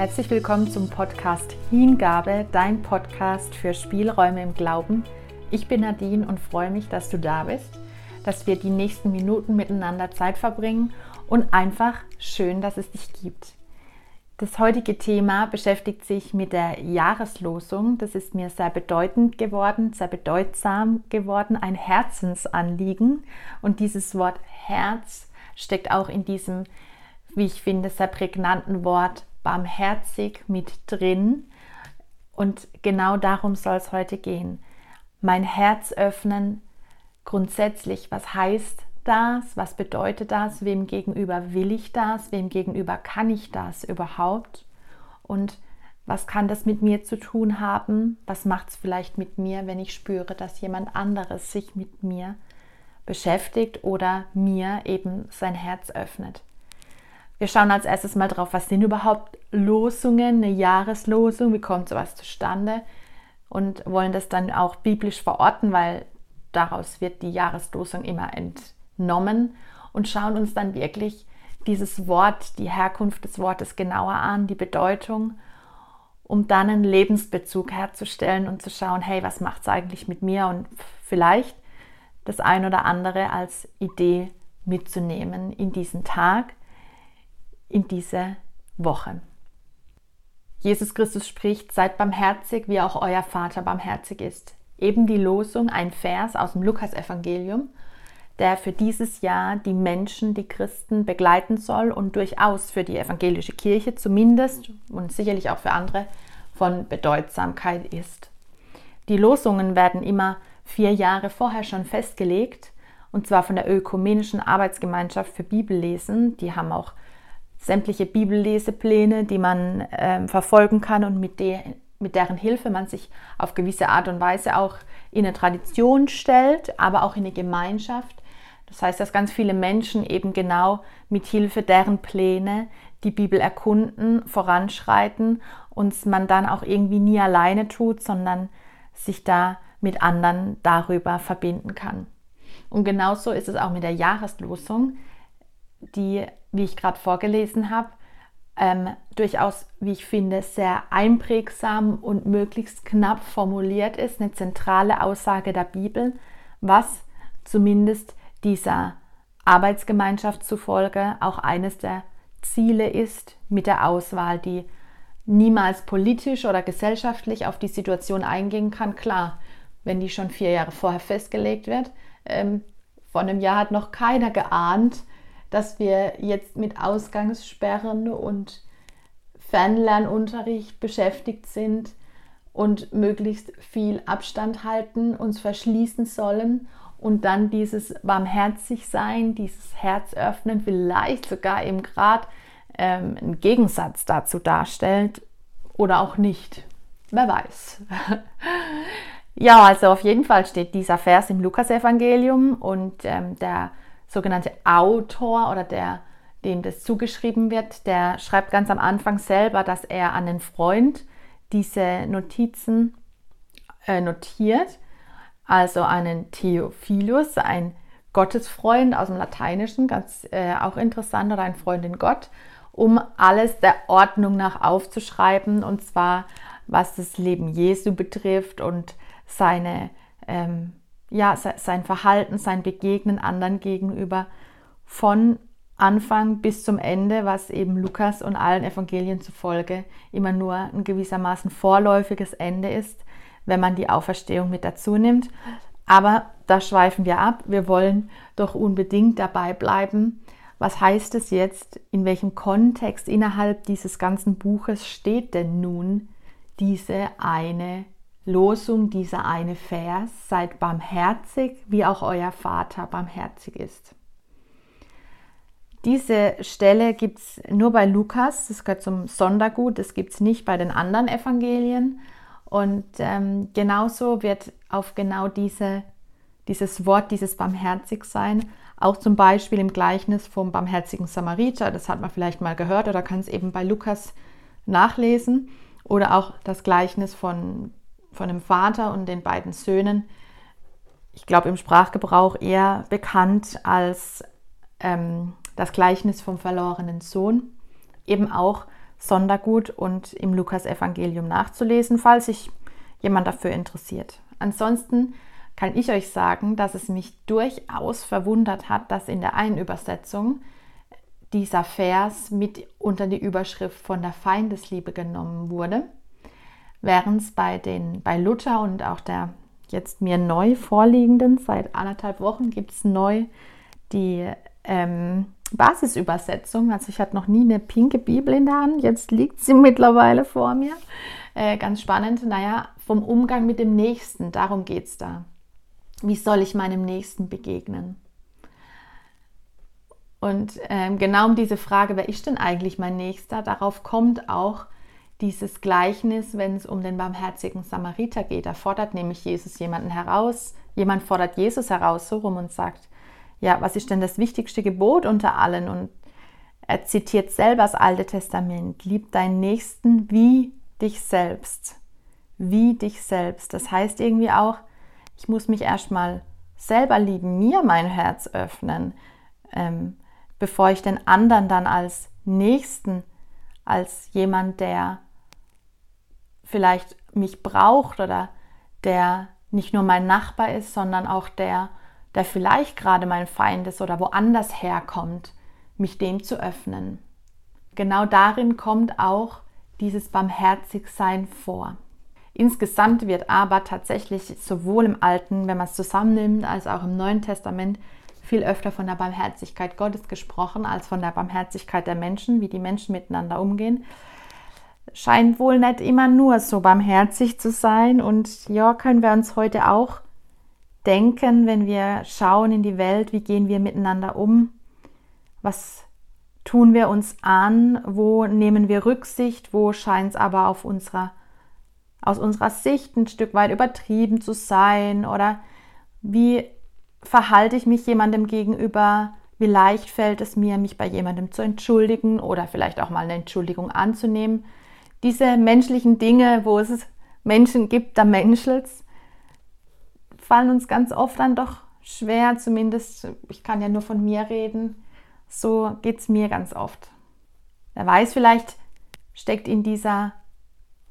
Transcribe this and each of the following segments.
Herzlich willkommen zum Podcast Hingabe, dein Podcast für Spielräume im Glauben. Ich bin Nadine und freue mich, dass du da bist, dass wir die nächsten Minuten miteinander Zeit verbringen und einfach schön, dass es dich gibt. Das heutige Thema beschäftigt sich mit der Jahreslosung. Das ist mir sehr bedeutend geworden, sehr bedeutsam geworden, ein Herzensanliegen. Und dieses Wort Herz steckt auch in diesem, wie ich finde, sehr prägnanten Wort barmherzig mit drin. Und genau darum soll es heute gehen. Mein Herz öffnen, grundsätzlich, was heißt das? Was bedeutet das? Wem gegenüber will ich das? Wem gegenüber kann ich das überhaupt? Und was kann das mit mir zu tun haben? Was macht es vielleicht mit mir, wenn ich spüre, dass jemand anderes sich mit mir beschäftigt oder mir eben sein Herz öffnet? Wir schauen als erstes mal drauf, was sind überhaupt Losungen, eine Jahreslosung, wie kommt sowas zustande? Und wollen das dann auch biblisch verorten, weil daraus wird die Jahreslosung immer entnommen und schauen uns dann wirklich dieses Wort, die Herkunft des Wortes genauer an, die Bedeutung, um dann einen Lebensbezug herzustellen und zu schauen, hey, was macht es eigentlich mit mir? Und vielleicht das ein oder andere als Idee mitzunehmen in diesen Tag in diese Woche. Jesus Christus spricht, seid barmherzig, wie auch euer Vater barmherzig ist. Eben die Losung, ein Vers aus dem Lukasevangelium, der für dieses Jahr die Menschen, die Christen begleiten soll und durchaus für die evangelische Kirche zumindest und sicherlich auch für andere von Bedeutsamkeit ist. Die Losungen werden immer vier Jahre vorher schon festgelegt, und zwar von der Ökumenischen Arbeitsgemeinschaft für Bibellesen. Die haben auch sämtliche Bibellesepläne, die man äh, verfolgen kann und mit, der, mit deren Hilfe man sich auf gewisse Art und Weise auch in eine Tradition stellt, aber auch in eine Gemeinschaft. Das heißt, dass ganz viele Menschen eben genau mit Hilfe deren Pläne die Bibel erkunden, voranschreiten und man dann auch irgendwie nie alleine tut, sondern sich da mit anderen darüber verbinden kann. Und genauso ist es auch mit der Jahreslosung die, wie ich gerade vorgelesen habe, ähm, durchaus, wie ich finde, sehr einprägsam und möglichst knapp formuliert ist, eine zentrale Aussage der Bibel, was zumindest dieser Arbeitsgemeinschaft zufolge auch eines der Ziele ist mit der Auswahl, die niemals politisch oder gesellschaftlich auf die Situation eingehen kann. Klar, wenn die schon vier Jahre vorher festgelegt wird, ähm, vor einem Jahr hat noch keiner geahnt, dass wir jetzt mit Ausgangssperren und Fernlernunterricht beschäftigt sind und möglichst viel Abstand halten, uns verschließen sollen und dann dieses barmherzig sein, dieses Herz öffnen, vielleicht sogar eben gerade ähm, einen Gegensatz dazu darstellt oder auch nicht. Wer weiß. ja, also auf jeden Fall steht dieser Vers im Lukasevangelium und ähm, der sogenannte Autor oder der, dem das zugeschrieben wird, der schreibt ganz am Anfang selber, dass er an den Freund diese Notizen äh, notiert, also einen Theophilus, ein Gottesfreund aus dem Lateinischen, ganz äh, auch interessant, oder ein Freund in Gott, um alles der Ordnung nach aufzuschreiben, und zwar was das Leben Jesu betrifft und seine ähm, ja, sein Verhalten, sein Begegnen anderen gegenüber von Anfang bis zum Ende, was eben Lukas und allen Evangelien zufolge immer nur ein gewissermaßen vorläufiges Ende ist, wenn man die Auferstehung mit dazu nimmt. Aber da schweifen wir ab. Wir wollen doch unbedingt dabei bleiben. Was heißt es jetzt? In welchem Kontext innerhalb dieses ganzen Buches steht denn nun diese eine Losung dieser eine Vers, seid barmherzig, wie auch euer Vater barmherzig ist. Diese Stelle gibt es nur bei Lukas, das gehört zum Sondergut, das gibt es nicht bei den anderen Evangelien. Und ähm, genauso wird auf genau diese, dieses Wort, dieses Barmherzigsein, auch zum Beispiel im Gleichnis vom barmherzigen Samariter, das hat man vielleicht mal gehört oder kann es eben bei Lukas nachlesen, oder auch das Gleichnis von von dem Vater und den beiden Söhnen, ich glaube im Sprachgebrauch eher bekannt als ähm, das Gleichnis vom verlorenen Sohn, eben auch Sondergut und im Lukas-Evangelium nachzulesen, falls sich jemand dafür interessiert. Ansonsten kann ich euch sagen, dass es mich durchaus verwundert hat, dass in der einen Übersetzung dieser Vers mit unter die Überschrift von der Feindesliebe genommen wurde, während es bei, bei Luther und auch der jetzt mir neu vorliegenden, seit anderthalb Wochen gibt es neu die ähm, Basisübersetzung. Also ich hatte noch nie eine pinke Bibel in der Hand, jetzt liegt sie mittlerweile vor mir. Äh, ganz spannend, naja, vom Umgang mit dem Nächsten, darum geht es da. Wie soll ich meinem Nächsten begegnen? Und ähm, genau um diese Frage, wer ist denn eigentlich mein Nächster, darauf kommt auch dieses Gleichnis, wenn es um den barmherzigen Samariter geht. Da fordert nämlich Jesus jemanden heraus, jemand fordert Jesus heraus so rum und sagt, ja, was ist denn das wichtigste Gebot unter allen? Und er zitiert selber das Alte Testament, lieb deinen Nächsten wie dich selbst. Wie dich selbst. Das heißt irgendwie auch, ich muss mich erstmal selber lieben, mir mein Herz öffnen. Ähm, bevor ich den anderen dann als Nächsten, als jemand, der vielleicht mich braucht oder der nicht nur mein Nachbar ist, sondern auch der, der vielleicht gerade mein Feind ist oder woanders herkommt, mich dem zu öffnen. Genau darin kommt auch dieses Barmherzigsein vor. Insgesamt wird aber tatsächlich sowohl im Alten, wenn man es zusammennimmt, als auch im Neuen Testament viel öfter von der Barmherzigkeit Gottes gesprochen als von der Barmherzigkeit der Menschen, wie die Menschen miteinander umgehen. Scheint wohl nicht immer nur so barmherzig zu sein. Und ja, können wir uns heute auch denken, wenn wir schauen in die Welt, wie gehen wir miteinander um? Was tun wir uns an? Wo nehmen wir Rücksicht? Wo scheint es aber auf unserer, aus unserer Sicht ein Stück weit übertrieben zu sein? Oder wie verhalte ich mich jemandem gegenüber? Wie leicht fällt es mir, mich bei jemandem zu entschuldigen oder vielleicht auch mal eine Entschuldigung anzunehmen? Diese menschlichen Dinge, wo es Menschen gibt, da menschelt fallen uns ganz oft dann doch schwer, zumindest, ich kann ja nur von mir reden, so geht es mir ganz oft. Wer weiß, vielleicht steckt in dieser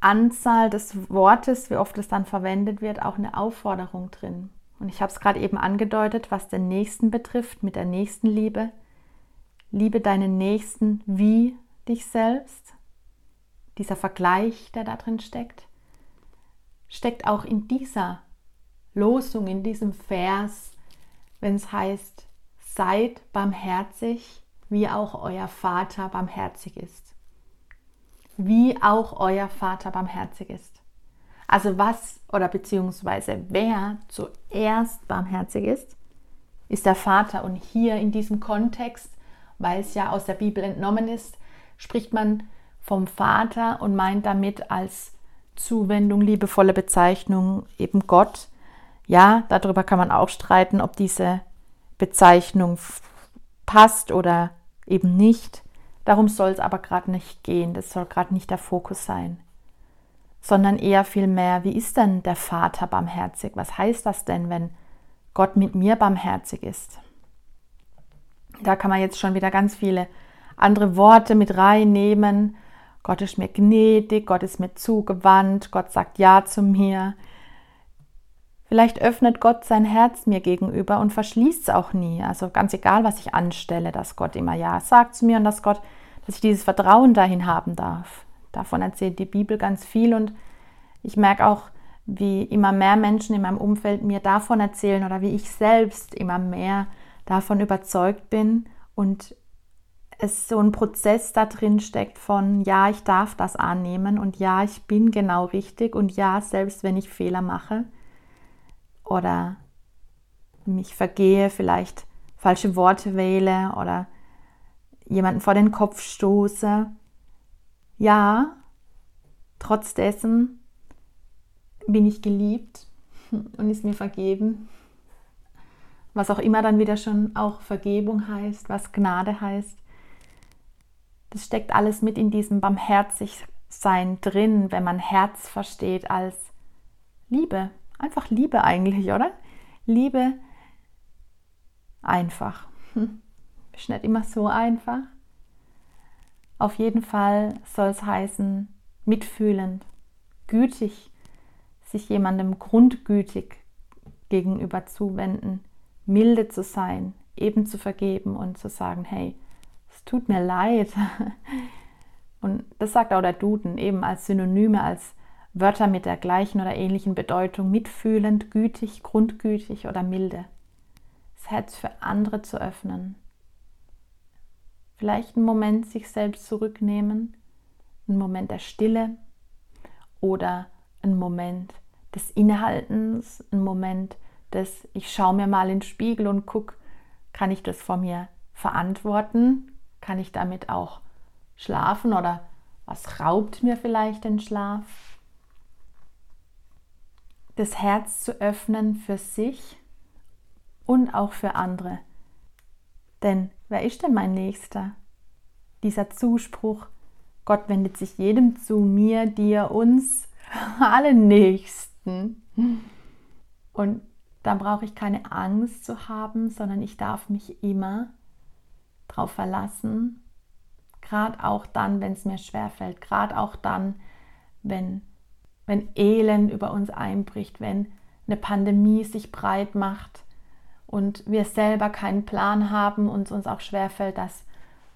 Anzahl des Wortes, wie oft es dann verwendet wird, auch eine Aufforderung drin. Und ich habe es gerade eben angedeutet, was den Nächsten betrifft, mit der Nächstenliebe. Liebe deinen Nächsten wie dich selbst. Dieser Vergleich, der da drin steckt, steckt auch in dieser Losung, in diesem Vers, wenn es heißt, seid barmherzig, wie auch euer Vater barmherzig ist. Wie auch euer Vater barmherzig ist. Also was oder beziehungsweise wer zuerst barmherzig ist, ist der Vater. Und hier in diesem Kontext, weil es ja aus der Bibel entnommen ist, spricht man vom Vater und meint damit als Zuwendung, liebevolle Bezeichnung eben Gott. Ja, darüber kann man auch streiten, ob diese Bezeichnung passt oder eben nicht. Darum soll es aber gerade nicht gehen. Das soll gerade nicht der Fokus sein sondern eher vielmehr, wie ist denn der Vater barmherzig? Was heißt das denn, wenn Gott mit mir barmherzig ist? Da kann man jetzt schon wieder ganz viele andere Worte mit reinnehmen. Gott ist mir gnädig, Gott ist mir zugewandt, Gott sagt Ja zu mir. Vielleicht öffnet Gott sein Herz mir gegenüber und verschließt es auch nie. Also ganz egal, was ich anstelle, dass Gott immer Ja sagt zu mir und dass Gott, dass ich dieses Vertrauen dahin haben darf. Davon erzählt die Bibel ganz viel und ich merke auch, wie immer mehr Menschen in meinem Umfeld mir davon erzählen oder wie ich selbst immer mehr davon überzeugt bin und es so ein Prozess da drin steckt von ja, ich darf das annehmen und ja, ich bin genau richtig und ja, selbst wenn ich Fehler mache oder mich vergehe, vielleicht falsche Worte wähle oder jemanden vor den Kopf stoße, ja, trotz dessen bin ich geliebt und ist mir vergeben. Was auch immer dann wieder schon auch Vergebung heißt, was Gnade heißt. Das steckt alles mit in diesem Barmherzigsein drin, wenn man Herz versteht als Liebe. Einfach Liebe eigentlich, oder? Liebe einfach. Hm. Ist nicht immer so einfach. Auf jeden Fall soll es heißen, mitfühlend, gütig, sich jemandem grundgütig gegenüber zuwenden, milde zu sein, eben zu vergeben und zu sagen, hey, tut mir leid. Und das sagt auch der Duden eben als Synonyme, als Wörter mit der gleichen oder ähnlichen Bedeutung, mitfühlend, gütig, grundgütig oder milde. Das Herz für andere zu öffnen. Vielleicht einen Moment sich selbst zurücknehmen, einen Moment der Stille oder einen Moment des Innehaltens, einen Moment des, ich schaue mir mal in den Spiegel und gucke, kann ich das vor mir verantworten? Kann ich damit auch schlafen oder was raubt mir vielleicht den Schlaf? Das Herz zu öffnen für sich und auch für andere. Denn wer ist denn mein Nächster? Dieser Zuspruch, Gott wendet sich jedem zu, mir, dir, uns, allen Nächsten. Und da brauche ich keine Angst zu haben, sondern ich darf mich immer darauf verlassen, gerade auch dann, wenn es mir schwerfällt, gerade auch dann, wenn, wenn Elend über uns einbricht, wenn eine Pandemie sich breit macht und wir selber keinen Plan haben und es uns auch schwerfällt, dass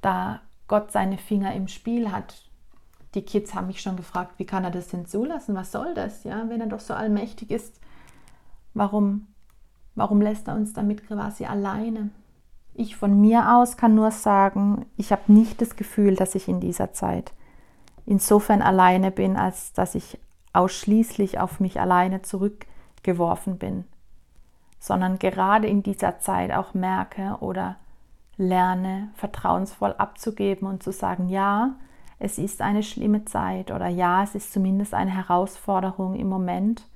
da Gott seine Finger im Spiel hat. Die Kids haben mich schon gefragt, wie kann er das denn zulassen? Was soll das? Ja, wenn er doch so allmächtig ist, warum, warum lässt er uns damit quasi alleine? Ich von mir aus kann nur sagen, ich habe nicht das Gefühl, dass ich in dieser Zeit insofern alleine bin, als dass ich ausschließlich auf mich alleine zurückgeworfen bin, sondern gerade in dieser Zeit auch merke oder lerne, vertrauensvoll abzugeben und zu sagen, ja, es ist eine schlimme Zeit oder ja, es ist zumindest eine Herausforderung im Moment,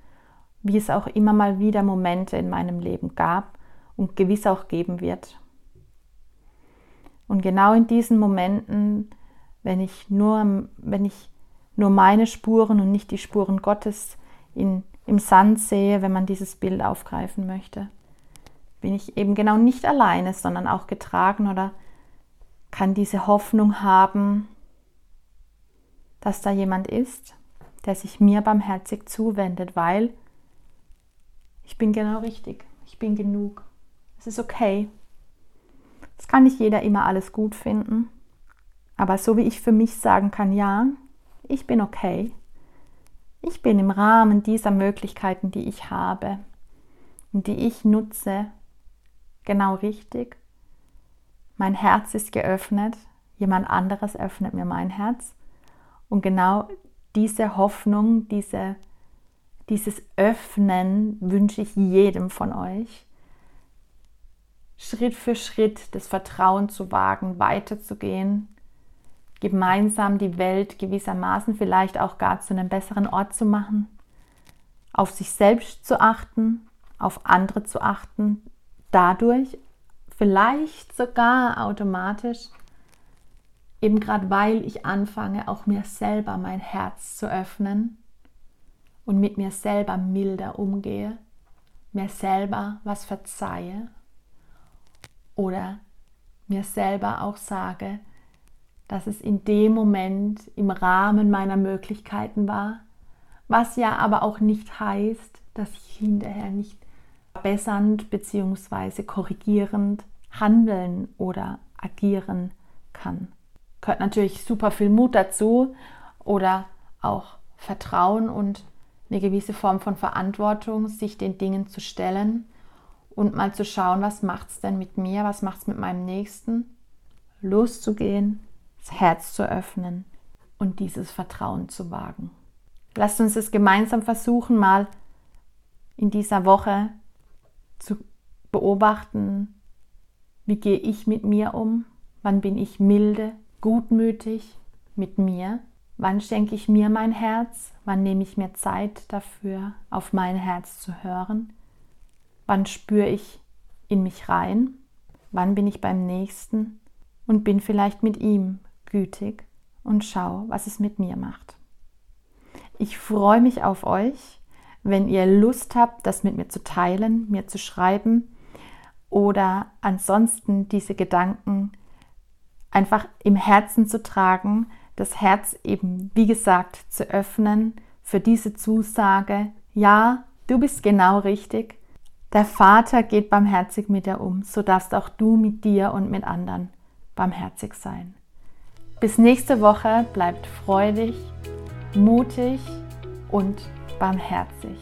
wie es auch immer mal wieder Momente in meinem Leben gab und gewiss auch geben wird. Und genau in diesen Momenten, wenn ich nur, wenn ich nur meine Spuren und nicht die Spuren Gottes in, im Sand sehe, wenn man dieses Bild aufgreifen möchte, bin ich eben genau nicht alleine, sondern auch getragen oder kann diese Hoffnung haben, dass da jemand ist, der sich mir barmherzig zuwendet, weil ich bin genau richtig, ich bin genug, es ist okay. Es kann nicht jeder immer alles gut finden. Aber so wie ich für mich sagen kann, ja, ich bin okay. Ich bin im Rahmen dieser Möglichkeiten, die ich habe und die ich nutze, genau richtig. Mein Herz ist geöffnet, jemand anderes öffnet mir mein Herz. Und genau diese Hoffnung, diese, dieses Öffnen wünsche ich jedem von euch, Schritt für Schritt das Vertrauen zu wagen, weiterzugehen, gemeinsam die Welt gewissermaßen vielleicht auch gar zu einem besseren Ort zu machen, auf sich selbst zu achten, auf andere zu achten, dadurch vielleicht sogar automatisch, eben gerade weil ich anfange, auch mir selber mein Herz zu öffnen und mit mir selber milder umgehe, mir selber was verzeihe oder mir selber auch sage, dass es in dem Moment im Rahmen meiner Möglichkeiten war, was ja aber auch nicht heißt, dass ich hinterher nicht verbessernd bzw. korrigierend handeln oder agieren kann. Gehört natürlich super viel Mut dazu oder auch Vertrauen und eine gewisse Form von Verantwortung, sich den Dingen zu stellen und mal zu schauen, was macht es denn mit mir, was macht es mit meinem Nächsten, loszugehen, das Herz zu öffnen und dieses Vertrauen zu wagen. Lasst uns es gemeinsam versuchen, mal in dieser Woche zu beobachten, wie gehe ich mit mir um, wann bin ich milde, gutmütig mit mir, wann schenke ich mir mein Herz, wann nehme ich mir Zeit dafür, auf mein Herz zu hören Wann spüre ich in mich rein? Wann bin ich beim Nächsten? Und bin vielleicht mit ihm gütig und schau, was es mit mir macht. Ich freue mich auf euch, wenn ihr Lust habt, das mit mir zu teilen, mir zu schreiben oder ansonsten diese Gedanken einfach im Herzen zu tragen, das Herz eben, wie gesagt, zu öffnen für diese Zusage, ja, du bist genau richtig. Der Vater geht barmherzig mit dir um, so darfst auch du mit dir und mit anderen barmherzig sein. Bis nächste Woche bleibt freudig, mutig und barmherzig.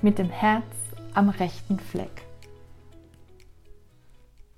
Mit dem Herz am rechten Fleck.